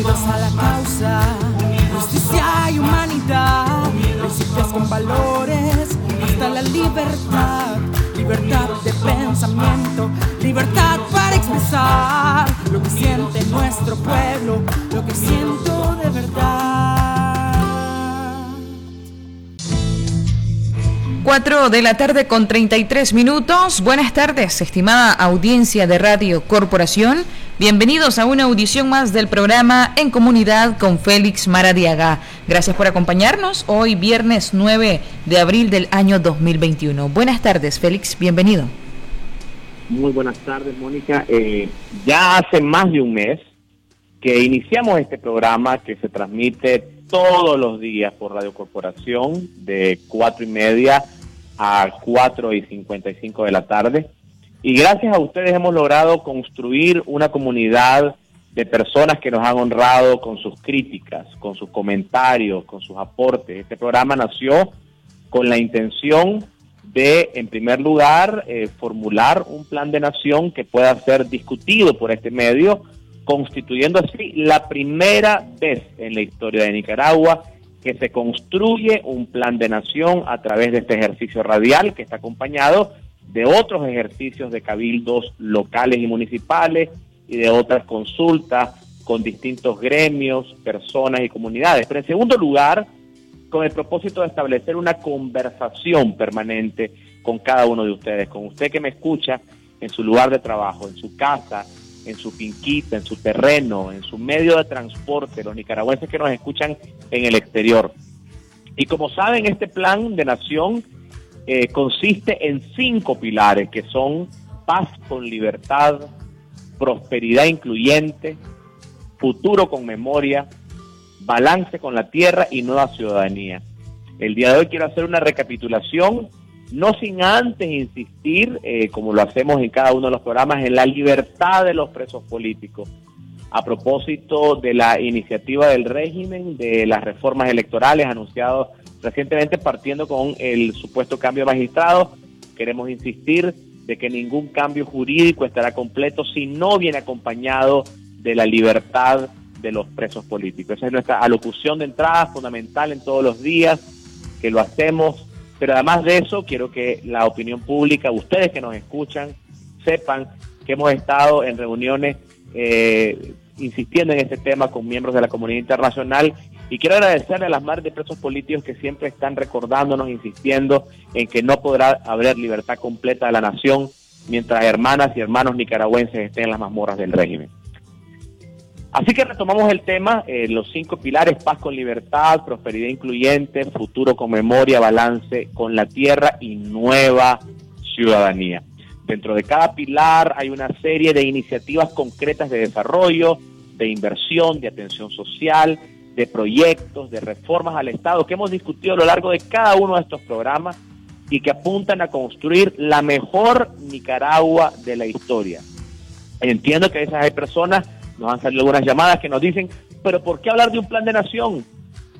unidos a la causa, justicia y humanidad, principios con valores, hasta la libertad, libertad de pensamiento, libertad para expresar lo que siente nuestro pueblo, lo que siento de verdad. 4 de la tarde con 33 minutos. Buenas tardes, estimada audiencia de Radio Corporación. Bienvenidos a una audición más del programa En Comunidad con Félix Maradiaga. Gracias por acompañarnos hoy viernes 9 de abril del año 2021. Buenas tardes, Félix, bienvenido. Muy buenas tardes, Mónica. Eh, ya hace más de un mes que iniciamos este programa que se transmite todos los días por Radio Corporación de cuatro y media a cuatro y cincuenta y cinco de la tarde. Y gracias a ustedes hemos logrado construir una comunidad de personas que nos han honrado con sus críticas, con sus comentarios, con sus aportes. Este programa nació con la intención de, en primer lugar, eh, formular un plan de nación que pueda ser discutido por este medio constituyendo así la primera vez en la historia de Nicaragua que se construye un plan de nación a través de este ejercicio radial que está acompañado de otros ejercicios de cabildos locales y municipales y de otras consultas con distintos gremios, personas y comunidades. Pero en segundo lugar, con el propósito de establecer una conversación permanente con cada uno de ustedes, con usted que me escucha en su lugar de trabajo, en su casa, en su finquita, en su terreno, en su medio de transporte, los nicaragüenses que nos escuchan en el exterior. Y como saben, este plan de nación eh, consiste en cinco pilares que son paz con libertad, prosperidad incluyente, futuro con memoria, balance con la tierra y nueva ciudadanía. El día de hoy quiero hacer una recapitulación no sin antes insistir, eh, como lo hacemos en cada uno de los programas, en la libertad de los presos políticos. A propósito de la iniciativa del régimen, de las reformas electorales anunciadas recientemente partiendo con el supuesto cambio de magistrado, queremos insistir de que ningún cambio jurídico estará completo si no viene acompañado de la libertad de los presos políticos. Esa es nuestra alocución de entrada fundamental en todos los días, que lo hacemos pero además de eso, quiero que la opinión pública, ustedes que nos escuchan, sepan que hemos estado en reuniones eh, insistiendo en este tema con miembros de la comunidad internacional y quiero agradecerle a las madres de presos políticos que siempre están recordándonos, insistiendo en que no podrá haber libertad completa de la nación mientras hermanas y hermanos nicaragüenses estén en las mazmorras del régimen. Así que retomamos el tema, eh, los cinco pilares, paz con libertad, prosperidad incluyente, futuro con memoria, balance con la tierra y nueva ciudadanía. Dentro de cada pilar hay una serie de iniciativas concretas de desarrollo, de inversión, de atención social, de proyectos, de reformas al Estado que hemos discutido a lo largo de cada uno de estos programas y que apuntan a construir la mejor Nicaragua de la historia. Entiendo que a veces hay personas nos han salido algunas llamadas que nos dicen, pero ¿por qué hablar de un plan de nación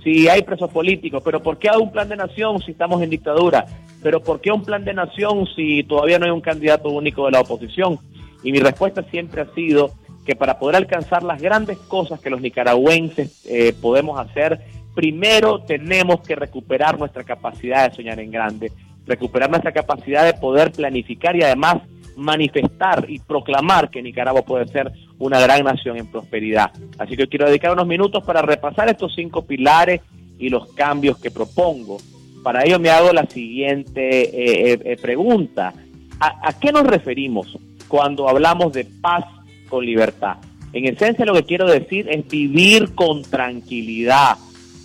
si hay presos políticos? ¿Pero por qué un plan de nación si estamos en dictadura? ¿Pero por qué un plan de nación si todavía no hay un candidato único de la oposición? Y mi respuesta siempre ha sido que para poder alcanzar las grandes cosas que los nicaragüenses eh, podemos hacer, primero tenemos que recuperar nuestra capacidad de soñar en grande, recuperar nuestra capacidad de poder planificar y además manifestar y proclamar que Nicaragua puede ser una gran nación en prosperidad. Así que quiero dedicar unos minutos para repasar estos cinco pilares y los cambios que propongo. Para ello me hago la siguiente eh, eh, eh, pregunta. ¿A, ¿A qué nos referimos cuando hablamos de paz con libertad? En esencia lo que quiero decir es vivir con tranquilidad,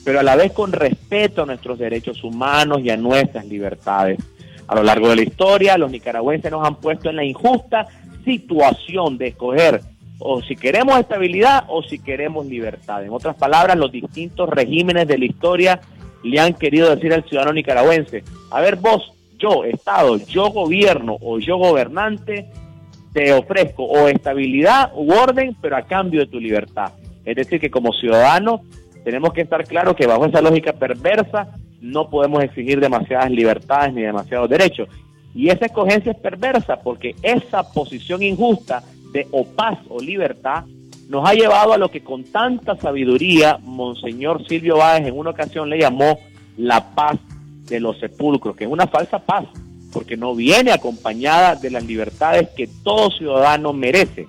pero a la vez con respeto a nuestros derechos humanos y a nuestras libertades. A lo largo de la historia, los nicaragüenses nos han puesto en la injusta situación de escoger o si queremos estabilidad o si queremos libertad. En otras palabras, los distintos regímenes de la historia le han querido decir al ciudadano nicaragüense, a ver vos, yo, Estado, yo gobierno o yo gobernante, te ofrezco o estabilidad u orden, pero a cambio de tu libertad. Es decir, que como ciudadanos tenemos que estar claros que bajo esa lógica perversa no podemos exigir demasiadas libertades ni demasiados derechos. Y esa escogencia es perversa porque esa posición injusta de o paz o libertad nos ha llevado a lo que con tanta sabiduría Monseñor Silvio Báez en una ocasión le llamó la paz de los sepulcros, que es una falsa paz, porque no viene acompañada de las libertades que todo ciudadano merece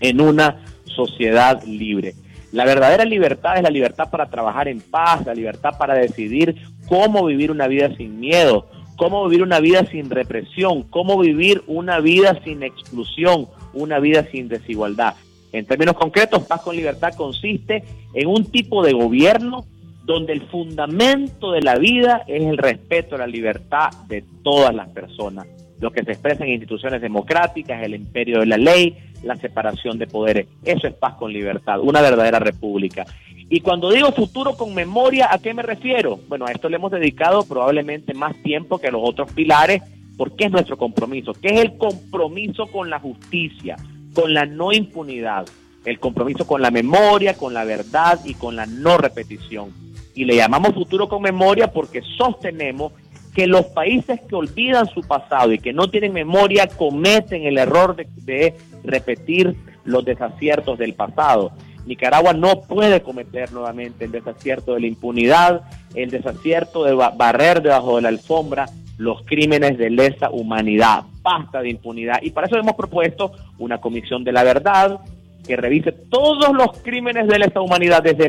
en una sociedad libre. La verdadera libertad es la libertad para trabajar en paz, la libertad para decidir cómo vivir una vida sin miedo, cómo vivir una vida sin represión, cómo vivir una vida sin exclusión, una vida sin desigualdad. En términos concretos, paz con libertad consiste en un tipo de gobierno donde el fundamento de la vida es el respeto a la libertad de todas las personas, lo que se expresa en instituciones democráticas, el imperio de la ley, la separación de poderes. Eso es paz con libertad, una verdadera república. Y cuando digo futuro con memoria, ¿a qué me refiero? Bueno, a esto le hemos dedicado probablemente más tiempo que a los otros pilares, porque es nuestro compromiso, que es el compromiso con la justicia, con la no impunidad, el compromiso con la memoria, con la verdad y con la no repetición. Y le llamamos futuro con memoria porque sostenemos que los países que olvidan su pasado y que no tienen memoria cometen el error de, repetir los desaciertos del pasado. Nicaragua no puede cometer nuevamente el desacierto de la impunidad, el desacierto de barrer debajo de la alfombra los crímenes de lesa humanidad. Basta de impunidad. Y para eso hemos propuesto una comisión de la verdad que revise todos los crímenes de lesa humanidad desde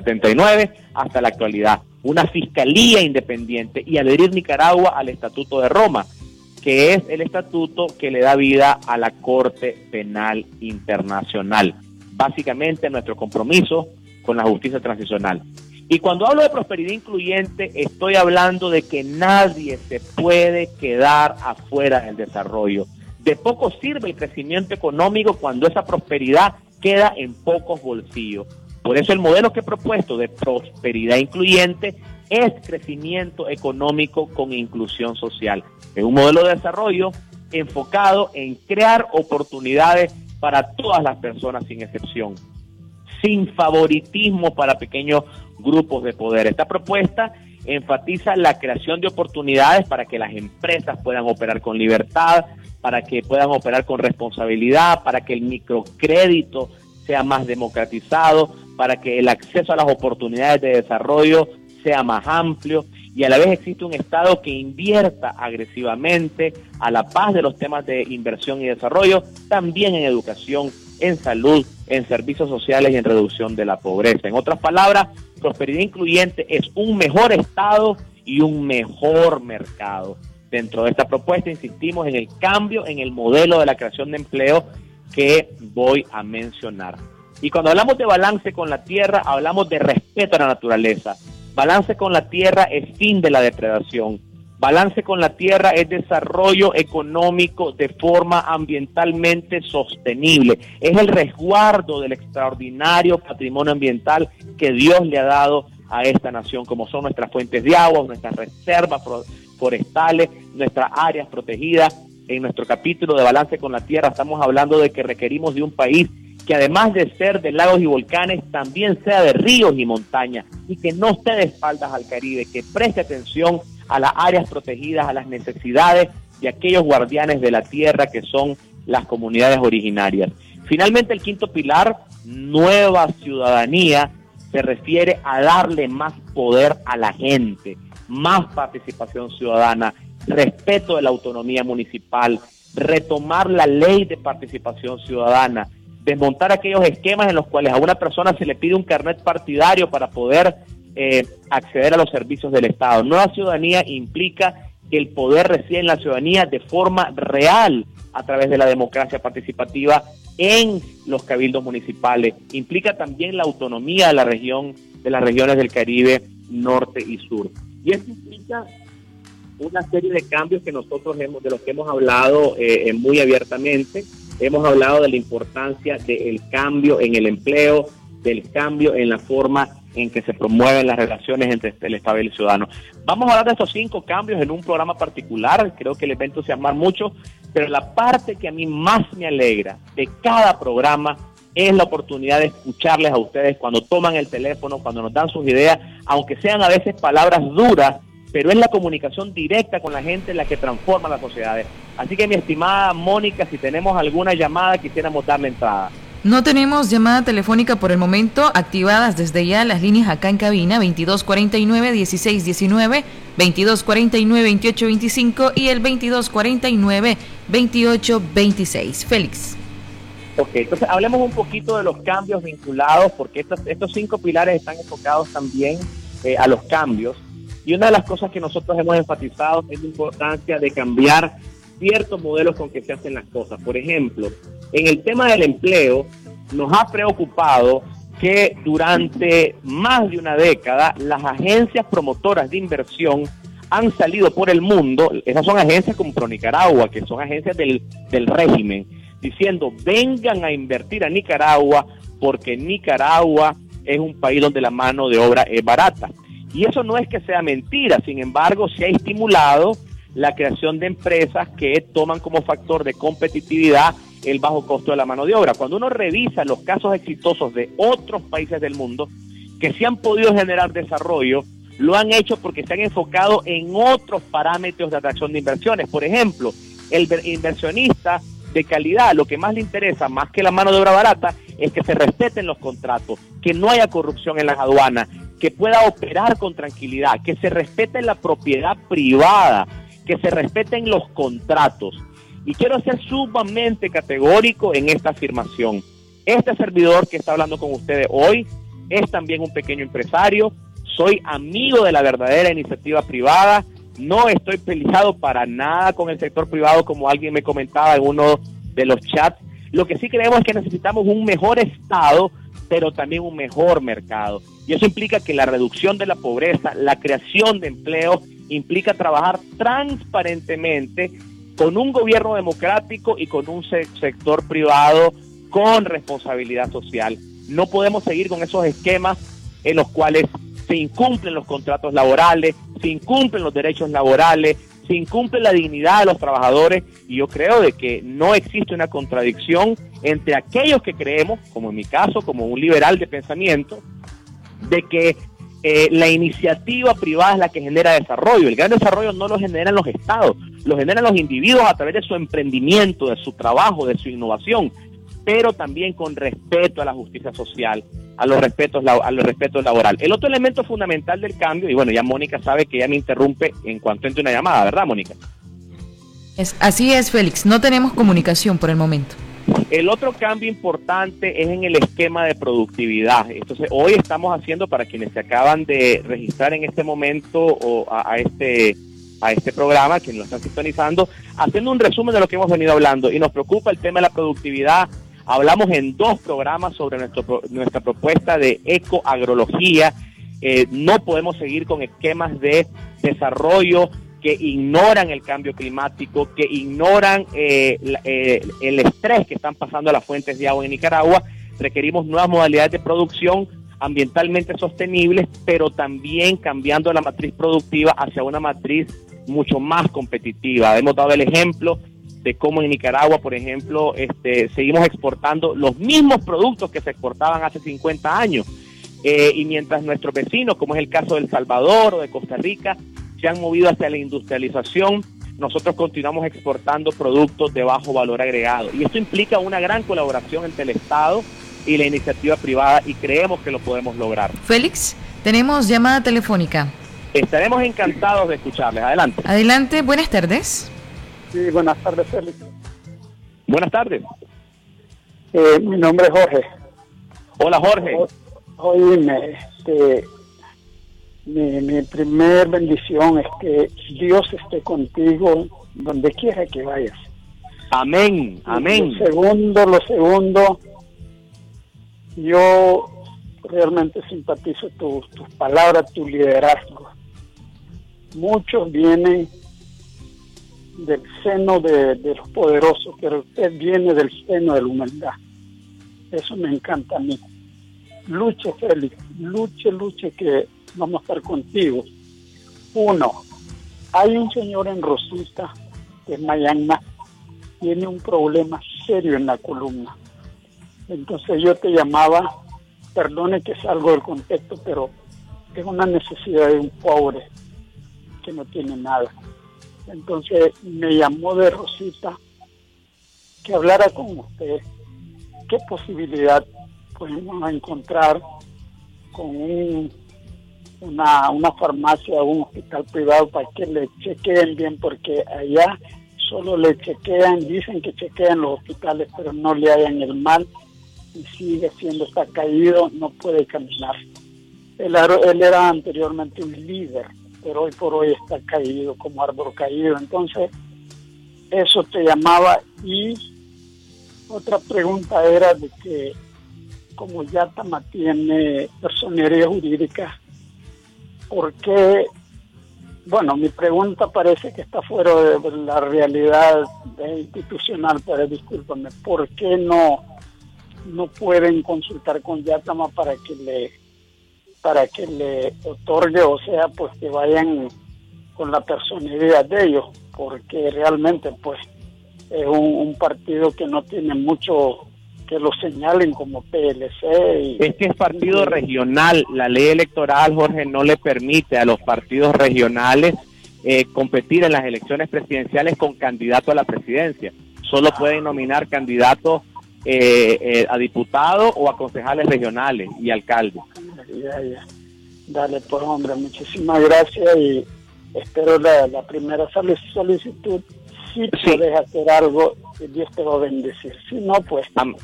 1979 hasta la actualidad una fiscalía independiente y adherir Nicaragua al Estatuto de Roma, que es el estatuto que le da vida a la Corte Penal Internacional. Básicamente nuestro compromiso con la justicia transicional. Y cuando hablo de prosperidad incluyente, estoy hablando de que nadie se puede quedar afuera del desarrollo. De poco sirve el crecimiento económico cuando esa prosperidad queda en pocos bolsillos. Por eso el modelo que he propuesto de prosperidad incluyente es crecimiento económico con inclusión social. Es un modelo de desarrollo enfocado en crear oportunidades para todas las personas sin excepción, sin favoritismo para pequeños grupos de poder. Esta propuesta enfatiza la creación de oportunidades para que las empresas puedan operar con libertad, para que puedan operar con responsabilidad, para que el microcrédito sea más democratizado, para que el acceso a las oportunidades de desarrollo sea más amplio y a la vez existe un Estado que invierta agresivamente a la paz de los temas de inversión y desarrollo, también en educación, en salud, en servicios sociales y en reducción de la pobreza. En otras palabras, prosperidad incluyente es un mejor Estado y un mejor mercado. Dentro de esta propuesta insistimos en el cambio en el modelo de la creación de empleo que voy a mencionar. Y cuando hablamos de balance con la tierra, hablamos de respeto a la naturaleza. Balance con la tierra es fin de la depredación. Balance con la tierra es desarrollo económico de forma ambientalmente sostenible. Es el resguardo del extraordinario patrimonio ambiental que Dios le ha dado a esta nación, como son nuestras fuentes de agua, nuestras reservas forestales, nuestras áreas protegidas. En nuestro capítulo de Balance con la Tierra estamos hablando de que requerimos de un país que además de ser de lagos y volcanes, también sea de ríos y montañas y que no esté de espaldas al Caribe, que preste atención a las áreas protegidas, a las necesidades de aquellos guardianes de la tierra que son las comunidades originarias. Finalmente, el quinto pilar, nueva ciudadanía, se refiere a darle más poder a la gente, más participación ciudadana, respeto de la autonomía municipal, retomar la ley de participación ciudadana, desmontar aquellos esquemas en los cuales a una persona se le pide un carnet partidario para poder eh, acceder a los servicios del Estado. Nueva ciudadanía implica que el poder reside en la ciudadanía de forma real a través de la democracia participativa en los cabildos municipales. Implica también la autonomía de la región, de las regiones del Caribe norte y sur. Y esto implica una serie de cambios que nosotros hemos, de los que hemos hablado eh, muy abiertamente Hemos hablado de la importancia del cambio en el empleo, del cambio en la forma en que se promueven las relaciones entre el Estado y el ciudadano. Vamos a hablar de estos cinco cambios en un programa particular, creo que les va a entusiasmar mucho, pero la parte que a mí más me alegra de cada programa es la oportunidad de escucharles a ustedes cuando toman el teléfono, cuando nos dan sus ideas, aunque sean a veces palabras duras, pero es la comunicación directa con la gente la que transforma las sociedades. Así que mi estimada Mónica, si tenemos alguna llamada, quisiéramos darle entrada. No tenemos llamada telefónica por el momento, activadas desde ya las líneas acá en cabina 2249-1619, 2249-2825 y el 2249-2826. Félix. Ok, entonces hablemos un poquito de los cambios vinculados, porque estos, estos cinco pilares están enfocados también eh, a los cambios. Y una de las cosas que nosotros hemos enfatizado es la importancia de cambiar ciertos modelos con que se hacen las cosas. Por ejemplo, en el tema del empleo, nos ha preocupado que durante más de una década las agencias promotoras de inversión han salido por el mundo, esas son agencias como Pro Nicaragua, que son agencias del, régimen, diciendo vengan a invertir a Nicaragua porque Nicaragua es un país donde la mano de obra es barata. Y eso no es que sea mentira, sin embargo, se ha estimulado la creación de empresas que toman como factor de competitividad el bajo costo de la mano de obra. Cuando uno revisa los casos exitosos de otros países del mundo que se han podido generar desarrollo, lo han hecho porque se han enfocado en otros parámetros de atracción de inversiones. Por ejemplo, el inversionista de calidad, lo que más le interesa, más que la mano de obra barata, es que se respeten los contratos, que no haya corrupción en las aduanas, que pueda operar con tranquilidad, que se respete la propiedad privada, que se respeten los contratos. Y quiero ser sumamente categórico en esta afirmación. Este servidor que está hablando con ustedes hoy es también un pequeño empresario, soy amigo de la verdadera iniciativa privada, no estoy peleado para nada con el sector privado como alguien me comentaba en uno de los chats. Lo que sí creemos es que necesitamos un mejor Estado, pero también un mejor mercado. Y eso implica que la reducción de la pobreza, la creación de empleo, implica trabajar transparentemente con un gobierno democrático y con un sector privado con responsabilidad social. No podemos seguir con esos esquemas en los cuales se incumplen los contratos laborales, se incumplen los derechos laborales, se incumple la dignidad de los trabajadores y yo creo de que no existe una contradicción entre aquellos que creemos, como en mi caso, como un liberal de pensamiento, de que eh, la iniciativa privada es la que genera desarrollo. El gran desarrollo no lo generan los estados, lo generan los individuos a través de su emprendimiento, de su trabajo, de su innovación, pero también con respeto a la justicia social, a los respetos, a los respetos laborales. El otro elemento fundamental del cambio, y bueno, ya Mónica sabe que ya me interrumpe en cuanto entre una llamada, ¿verdad, Mónica? Es, así es, Félix, no tenemos comunicación por el momento. El otro cambio importante es en el esquema de productividad. Entonces, hoy estamos haciendo para quienes se acaban de registrar en este momento o a, este a este programa, quienes lo están sintonizando, haciendo un resumen de lo que hemos venido hablando. Y nos preocupa el tema de la productividad. Hablamos en dos programas sobre nuestro, nuestra propuesta de ecoagrología. Eh, no podemos seguir con esquemas de desarrollo que ignoran el cambio climático, que ignoran eh, eh, el estrés que están pasando las fuentes de agua en Nicaragua. Requerimos nuevas modalidades de producción ambientalmente sostenibles, pero también cambiando la matriz productiva hacia una matriz mucho más competitiva. Hemos dado el ejemplo de cómo en Nicaragua, por ejemplo, este, seguimos exportando los mismos productos que se exportaban hace 50 años. Eh, y mientras nuestros vecinos, como es el caso de El Salvador o de Costa Rica, se han movido hacia la industrialización, nosotros continuamos exportando productos de bajo valor agregado. Y esto implica una gran colaboración entre el Estado y la iniciativa privada y creemos que lo podemos lograr. Félix, tenemos llamada telefónica. Estaremos encantados de escucharles. Adelante. Adelante, buenas tardes. Sí, buenas tardes, Félix. Buenas tardes. Eh, mi nombre es Jorge. Hola, Jorge. Oíme, este, mi, mi primer bendición es que Dios esté contigo donde quiera que vayas. Amén, amén. Lo segundo, lo segundo, yo realmente simpatizo tus palabras, tu liderazgo. Muchos vienen del seno de, de, los poderosos, pero usted viene del seno de la humildad. Eso me encanta a mí. Luche, Félix, luche, luche, que vamos a estar contigo. Uno, hay un señor en Rosita, que es Mayana, tiene un problema serio en la columna. Entonces yo te llamaba, perdone que salgo del contexto, pero es una necesidad de un pobre que no tiene nada. Entonces me llamó de Rosita que hablara con usted qué posibilidad podemos encontrar con una, una farmacia o un hospital privado para que le chequeen bien, porque allá solo le chequean, dicen que chequean los hospitales, pero no le hagan el mal y sigue siendo, está caído, no puede caminar. Él, él era anteriormente un líder, pero hoy por hoy está caído, como árbol caído. Entonces, eso te llamaba y otra pregunta era de que como Yatama tiene personería jurídica, ¿por qué? Bueno, mi pregunta parece que está fuera de la realidad institucional, pero discúlpame, ¿por qué no, no pueden consultar con Yatama para que le para que le otorgue, o sea, pues que vayan con la personalidad de ellos, porque realmente pues es un partido que no tiene mucho que lo señalen como PLC. es que es partido regional. La ley electoral, Jorge, no le permite a los partidos regionales eh, competir en las elecciones presidenciales con candidato a la presidencia. Solo pueden nominar candidatos eh, eh, a diputados o a concejales regionales y alcaldes. Ya, ya. Dale, pues hombre, muchísimas gracias y espero la, la primera solicitud si puedes hacer algo, Dios te va a bendecir. Si no, pues. amén.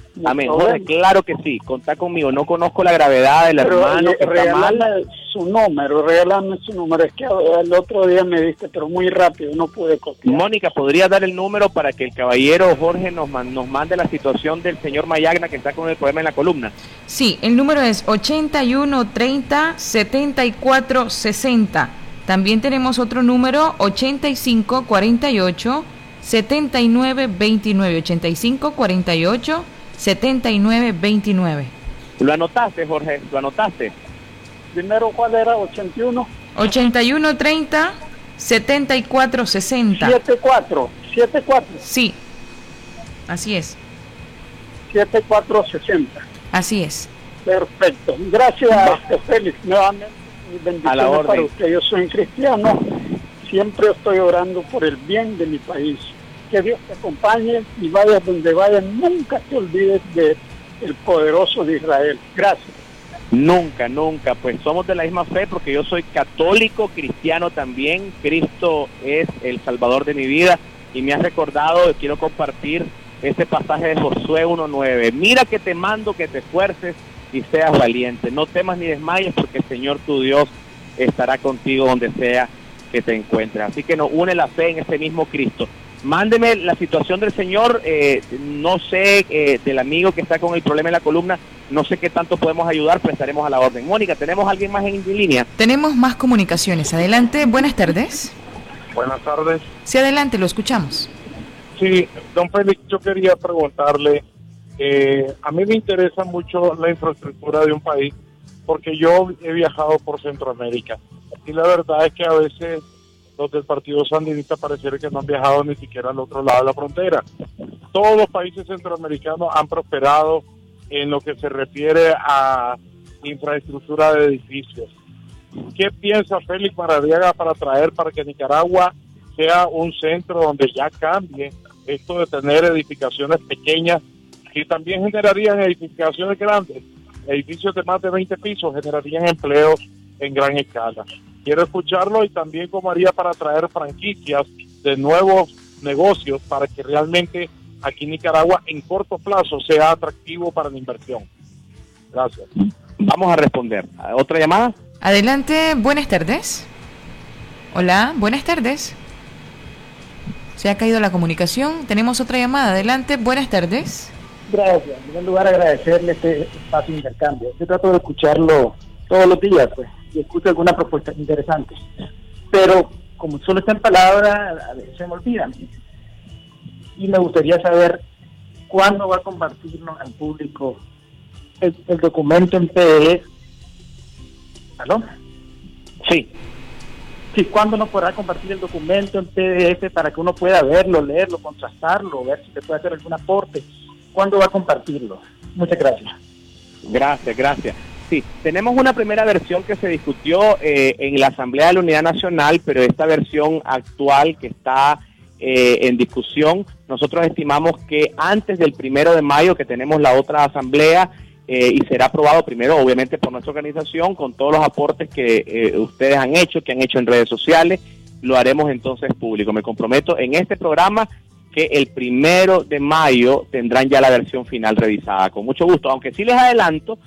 claro que sí, contá conmigo. No conozco la gravedad del hermano. Eh, su número, regálame su número. Es que el otro día me diste, pero muy rápido, no pude copiar. Mónica, ¿podría dar el número para que el caballero Jorge nos, nos mande la situación del señor Mayagna que está con el problema en la columna? Sí, el número es 81 30 74 60. También tenemos otro número 85 48 79 29 85 48 79 29. ¿Lo anotaste, Jorge? ¿Lo anotaste? Primero, ¿cuál era? 81. 81 30 74 60. 74. 74. Sí. Así es. 74 60. Así es. Perfecto. Gracias, Félix. Nuevamente, bendiciones para usted. Yo soy cristiano Siempre estoy orando por el bien de mi país. Que Dios te acompañe y vayas donde vayas. Nunca te olvides de el poderoso de Israel. Gracias. Nunca, nunca. Pues somos de la misma fe porque yo soy católico, cristiano también. Cristo es el salvador de mi vida y me has recordado, quiero compartir este pasaje de Josué 1.9. Mira que te mando que te esfuerces y seas valiente. No temas ni desmayes porque el Señor tu Dios estará contigo donde sea que te encuentres. Así que nos une la fe en ese mismo Cristo. Mándeme la situación del Señor, eh, no sé, eh, del amigo que está con el problema en la columna, no sé qué tanto podemos ayudar, pero estaremos a la orden. Mónica, ¿tenemos alguien más en línea? Tenemos más comunicaciones. Adelante, buenas tardes. Buenas tardes. Sí, adelante, lo escuchamos. Sí, don Félix, yo quería preguntarle, eh, a mí me interesa mucho la infraestructura de un país, porque yo he viajado por Centroamérica y la verdad es que a veces los del Partido Sandinista pareciera que no han viajado ni siquiera al otro lado de la frontera. Todos los países centroamericanos han prosperado en lo que se refiere a infraestructura de edificios. ¿Qué piensa Félix Maradiaga para traer para que Nicaragua sea un centro donde ya cambie esto de tener edificaciones pequeñas que también generarían edificaciones grandes? Edificios de más de 20 pisos generarían empleos en gran escala. Quiero escucharlo y también cómo haría para traer franquicias de nuevos negocios para que realmente aquí en Nicaragua en corto plazo sea atractivo para la inversión. Gracias. Vamos a responder. ¿Otra llamada? Adelante, buenas tardes. Hola, buenas tardes. Se ha caído la comunicación. Tenemos otra llamada. Adelante, buenas tardes. Gracias. En primer lugar, agradecerle este espacio de intercambio. Yo trato de escucharlo todos los días, pues y escucho alguna propuesta interesante. Pero como solo está en palabras, a veces se me olvidan. Y me gustaría saber cuándo va a compartirnos al público el, documento en PDF. ¿Aló? Sí. Sí, ¿cuándo nos podrá compartir el documento en PDF para que uno pueda verlo, leerlo, contrastarlo, ver si se puede hacer algún aporte? ¿Cuándo va a compartirlo? Muchas gracias. Gracias, gracias. Sí, tenemos una primera versión que se discutió eh, en la Asamblea de la Unidad Nacional, pero esta versión actual que está eh, en discusión, nosotros estimamos que antes del primero de mayo, que tenemos la otra asamblea, eh, y será aprobado primero, obviamente, por nuestra organización, con todos los aportes que ustedes han hecho, que han hecho en redes sociales, lo haremos entonces público. Me comprometo en este programa que el primero de mayo tendrán ya la versión final revisada. Con mucho gusto, aunque sí les adelanto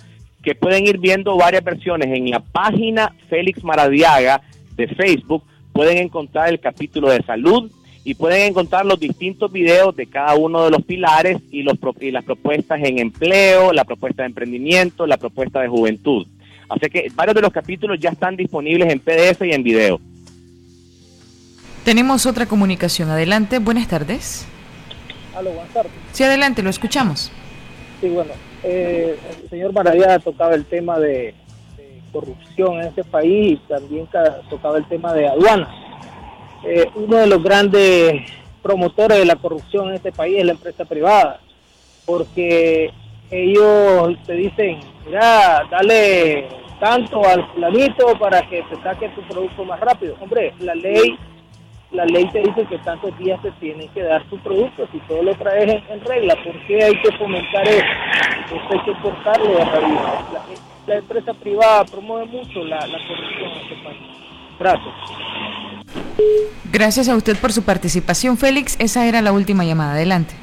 que pueden ir viendo varias versiones en la página Félix Maradiaga de Facebook, pueden encontrar el capítulo de salud y pueden encontrar los distintos videos de cada uno de los pilares y, los, y las propuestas en empleo, la propuesta de emprendimiento, la propuesta de juventud. Así que varios de los capítulos ya están disponibles en PDF y en video. Tenemos otra comunicación. Adelante, buenas tardes. Aló, buenas tardes. Sí, adelante, lo escuchamos. Sí, bueno, eh, el señor Maravilla tocaba el tema de, corrupción en este país y también tocaba el tema de aduanas. Eh, uno de los grandes promotores de la corrupción en este país es la empresa privada, porque ellos te dicen, mira, dale tanto al planito para que te saque tu producto más rápido. Hombre, la ley la ley te dice que tantos días te tienen que dar tu producto, si todo lo traes en, regla, ¿por qué hay que fomentar eso? Esto hay que cortarlo de la La, empresa privada promueve mucho la, corrupción en este país. Gracias. Gracias a usted por su participación, Félix. Esa era la última llamada. Adelante.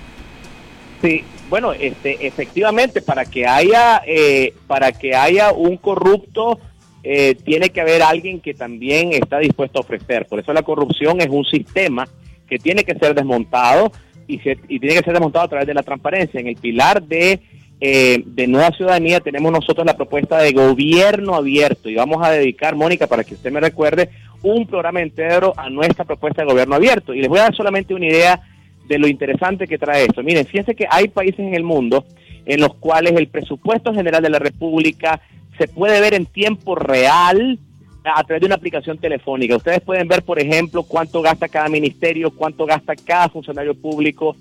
Sí, bueno, este, efectivamente, para que haya, eh, para que haya un corrupto eh, tiene que haber alguien que también está dispuesto a ofrecer. Por eso la corrupción es un sistema que tiene que ser desmontado y, y tiene que ser desmontado a través de la transparencia. En el pilar de, eh, de Nueva Ciudadanía tenemos nosotros la propuesta de gobierno abierto y vamos a dedicar, Mónica, para que usted me recuerde, un programa entero a nuestra propuesta de gobierno abierto. Y les voy a dar solamente una idea de lo interesante que trae esto. Miren, fíjense que hay países en el mundo en los cuales el presupuesto general de la República se puede ver en tiempo real a través de una aplicación telefónica. Ustedes pueden ver, por ejemplo, cuánto gasta cada ministerio, cuánto gasta cada funcionario público,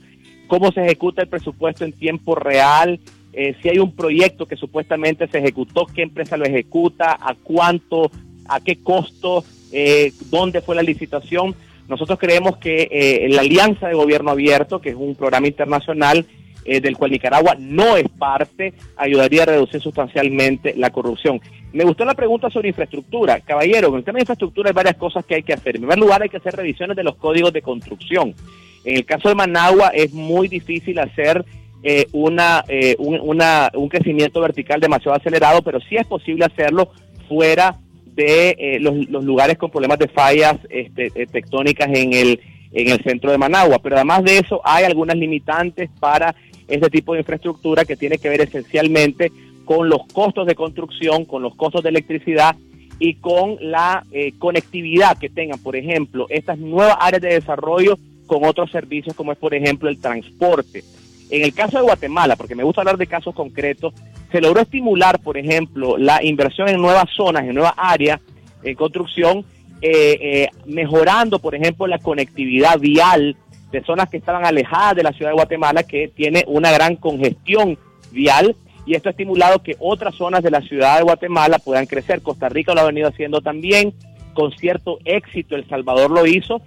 cómo se ejecuta el presupuesto en tiempo real, eh, si hay un proyecto que supuestamente se ejecutó, qué empresa lo ejecuta, a cuánto, a qué costo, eh, dónde fue la licitación. Nosotros creemos que eh, la Alianza de Gobierno Abierto, que es un programa internacional, eh, del cual Nicaragua no es parte, ayudaría a reducir sustancialmente la corrupción. Me gustó la pregunta sobre infraestructura. Caballero, con el tema de infraestructura hay varias cosas que hay que hacer. En primer lugar, hay que hacer revisiones de los códigos de construcción. En el caso de Managua es muy difícil hacer eh, una, eh, un, un crecimiento vertical demasiado acelerado, pero sí es posible hacerlo fuera de los, los, lugares con problemas de fallas este, tectónicas en el, en el centro de Managua. Pero además de eso, hay algunas limitantes para este tipo de infraestructura que tiene que ver esencialmente con los costos de construcción, con los costos de electricidad y con la eh, conectividad que tengan, por ejemplo, estas nuevas áreas de desarrollo con otros servicios como es, por ejemplo, el transporte. En el caso de Guatemala, porque me gusta hablar de casos concretos, se logró estimular, por ejemplo, la inversión en nuevas zonas, en nuevas áreas en construcción, eh, eh, mejorando, por ejemplo, la conectividad vial de zonas que estaban alejadas de la ciudad de Guatemala, que tiene una gran congestión vial, y esto ha estimulado que otras zonas de la ciudad de Guatemala puedan crecer. Costa Rica lo ha venido haciendo también, con cierto éxito, El Salvador lo hizo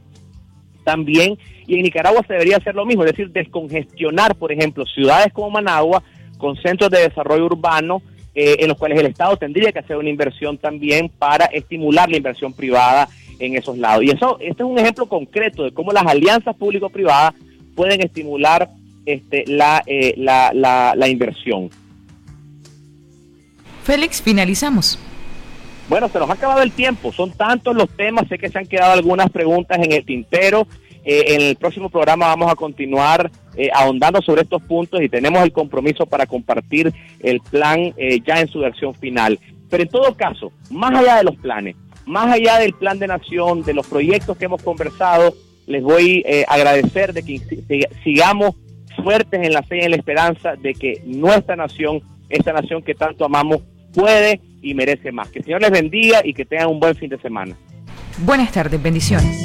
también, y en Nicaragua se debería hacer lo mismo, es decir, descongestionar, por ejemplo, ciudades como Managua, con centros de desarrollo urbano, eh, en los cuales el Estado tendría que hacer una inversión también para estimular la inversión privada en esos lados. Y eso, este es un ejemplo concreto de cómo las alianzas público-privadas pueden estimular este, la, eh, la, la, la inversión. Félix, finalizamos. Bueno, se nos ha acabado el tiempo, son tantos los temas, sé que se han quedado algunas preguntas en el tintero. Eh, en el próximo programa vamos a continuar eh, ahondando sobre estos puntos y tenemos el compromiso para compartir el plan ya en su versión final. Pero en todo caso, más allá de los planes, más allá del plan de nación, de los proyectos que hemos conversado, les voy a eh, agradecer de que sigamos fuertes en la fe y en la esperanza de que nuestra nación, esta nación que tanto amamos, puede y merece más. Que el Señor les bendiga y que tengan un buen fin de semana. Buenas tardes, bendiciones.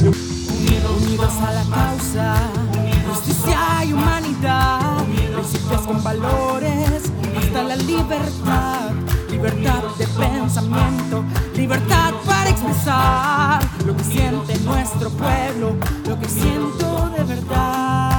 Unidos a la causa, justicia y humanidad, principios con valores, hasta la libertad libertad de pensamiento, libertad para expresar lo que siente nuestro pueblo, lo que siento de verdad.